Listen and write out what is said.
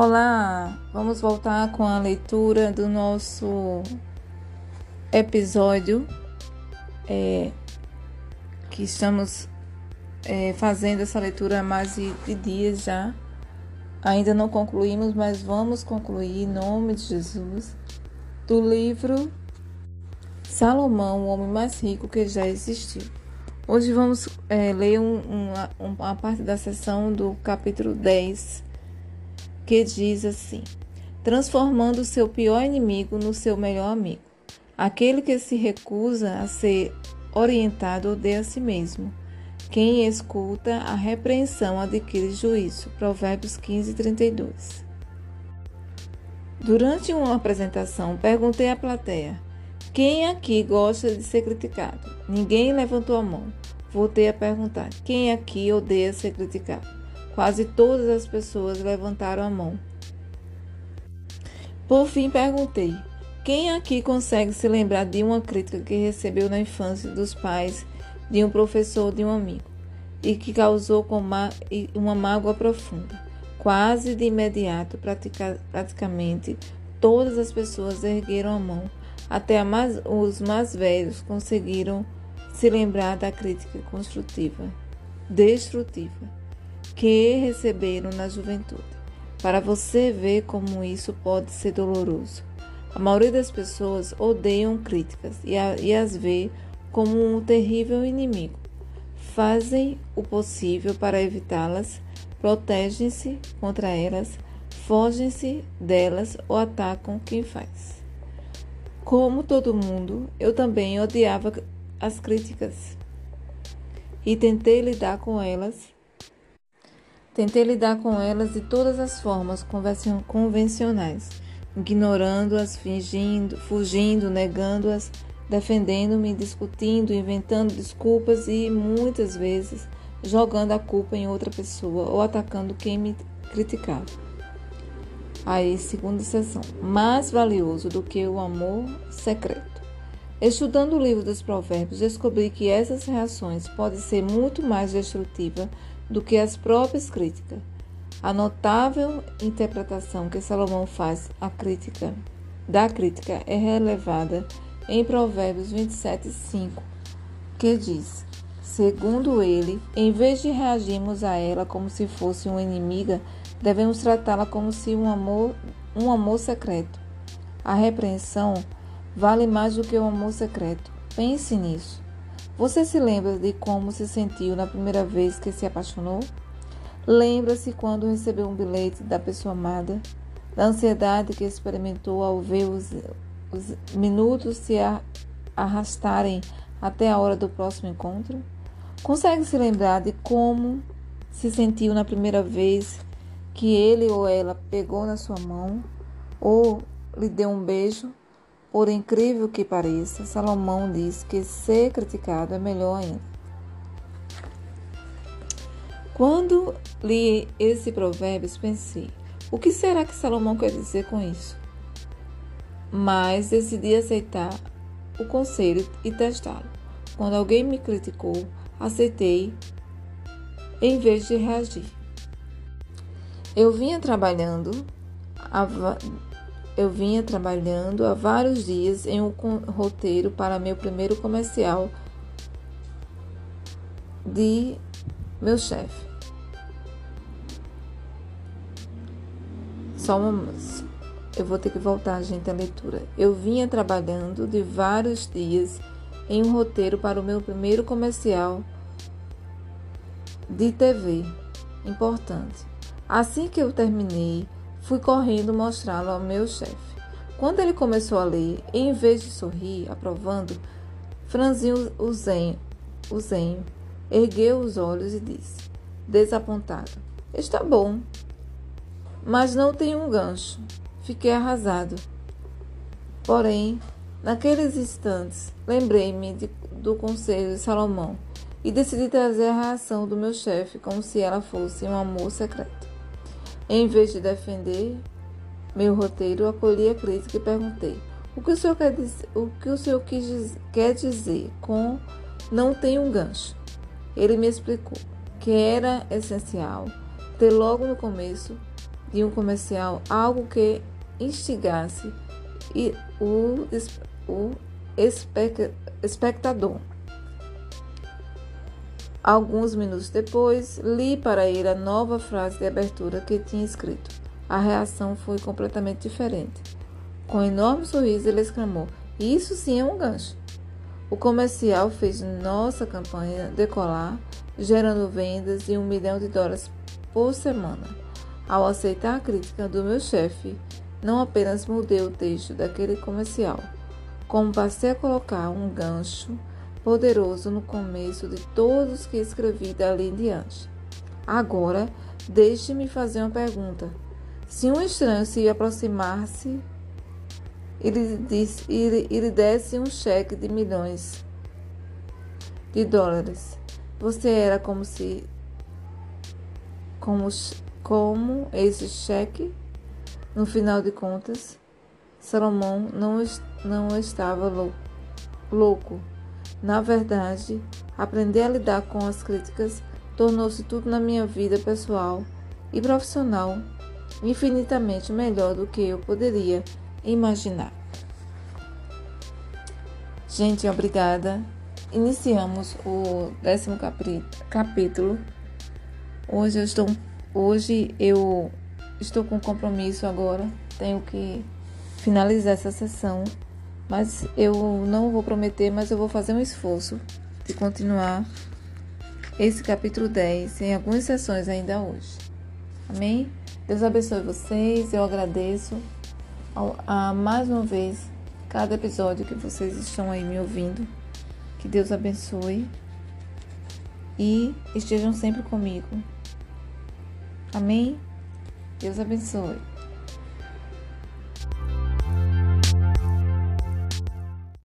Olá, vamos voltar com a leitura do nosso episódio é, que estamos é, fazendo essa leitura há mais de, de dias já. Ainda não concluímos, mas vamos concluir em nome de Jesus do livro Salomão, o homem mais rico que já existiu. Hoje vamos é, ler um, uma, uma parte da sessão do capítulo 10 que diz assim: transformando o seu pior inimigo no seu melhor amigo. Aquele que se recusa a ser orientado odeia a si mesmo. Quem escuta a repreensão adquire juízo. Provérbios 15, 32. Durante uma apresentação, perguntei à plateia: quem aqui gosta de ser criticado? Ninguém levantou a mão. Voltei a perguntar: quem aqui odeia ser criticado? Quase todas as pessoas levantaram a mão. Por fim, perguntei: quem aqui consegue se lembrar de uma crítica que recebeu na infância dos pais, de um professor, de um amigo, e que causou uma mágoa profunda? Quase de imediato, praticamente todas as pessoas ergueram a mão. Até mais, os mais velhos conseguiram se lembrar da crítica construtiva, destrutiva que receberam na juventude, para você ver como isso pode ser doloroso. A maioria das pessoas odeiam críticas e, a, e as vê como um terrível inimigo. Fazem o possível para evitá-las, protegem-se contra elas, fogem-se delas ou atacam quem faz. Como todo mundo, eu também odiava as críticas e tentei lidar com elas Tentei lidar com elas de todas as formas convencionais, ignorando-as, fingindo, fugindo, negando-as, defendendo-me, discutindo, inventando desculpas e muitas vezes jogando a culpa em outra pessoa ou atacando quem me criticava. Aí, segunda sessão. Mais valioso do que o amor secreto. Estudando o livro dos Provérbios, descobri que essas reações podem ser muito mais destrutivas do que as próprias críticas. A notável interpretação que Salomão faz à crítica da crítica é relevada em Provérbios 27, 5, que diz: Segundo ele, em vez de reagirmos a ela como se fosse uma inimiga, devemos tratá-la como se um amor, um amor secreto. A repreensão vale mais do que o amor secreto. Pense nisso. Você se lembra de como se sentiu na primeira vez que se apaixonou? Lembra-se quando recebeu um bilhete da pessoa amada? Da ansiedade que experimentou ao ver os, os minutos se arrastarem até a hora do próximo encontro? Consegue se lembrar de como se sentiu na primeira vez que ele ou ela pegou na sua mão ou lhe deu um beijo? Por incrível que pareça, Salomão diz que ser criticado é melhor ainda. Quando li esse provérbio, pensei: o que será que Salomão quer dizer com isso? Mas decidi aceitar o conselho e testá-lo. Quando alguém me criticou, aceitei em vez de reagir. Eu vinha trabalhando eu vinha trabalhando há vários dias em um roteiro para meu primeiro comercial de meu chefe. Só uma. Eu vou ter que voltar, gente, a leitura. Eu vinha trabalhando de vários dias em um roteiro para o meu primeiro comercial de TV importante. Assim que eu terminei, Fui correndo mostrá-lo ao meu chefe. Quando ele começou a ler, em vez de sorrir, aprovando, franziu o zenho, o zenho, ergueu os olhos e disse, desapontado: Está bom, mas não tem um gancho. Fiquei arrasado. Porém, naqueles instantes, lembrei-me do conselho de Salomão e decidi trazer a reação do meu chefe como se ela fosse um amor secreto. Em vez de defender meu roteiro, acolhi a crítica e perguntei: o que o senhor quer dizer, o que o senhor quis, quer dizer com não tem um gancho? Ele me explicou que era essencial ter logo no começo de um comercial algo que instigasse o, o espectador. Alguns minutos depois, li para ele a nova frase de abertura que tinha escrito. A reação foi completamente diferente. Com um enorme sorriso, ele exclamou: Isso sim é um gancho. O comercial fez nossa campanha decolar, gerando vendas de um milhão de dólares por semana. Ao aceitar a crítica do meu chefe, não apenas mudei o texto daquele comercial, como passei a colocar um gancho poderoso no começo de todos que escrevi dali em diante. Agora, deixe-me fazer uma pergunta. Se um estranho se aproximasse e lhe, desse um cheque de milhões de dólares, você era como se como, como esse cheque? No final de contas, Salomão não, não estava louco. Na verdade, aprender a lidar com as críticas tornou-se tudo na minha vida pessoal e profissional infinitamente melhor do que eu poderia imaginar. Gente, obrigada. Iniciamos o décimo capítulo. Hoje eu estou, hoje eu estou com compromisso agora. Tenho que finalizar essa sessão, mas eu não vou prometer, mas eu vou fazer um esforço de continuar esse capítulo 10 em algumas sessões ainda hoje. Amém? Deus abençoe vocês. Eu agradeço a, a mais uma vez cada episódio que vocês estão aí me ouvindo. Que Deus abençoe e estejam sempre comigo. Amém? Deus abençoe.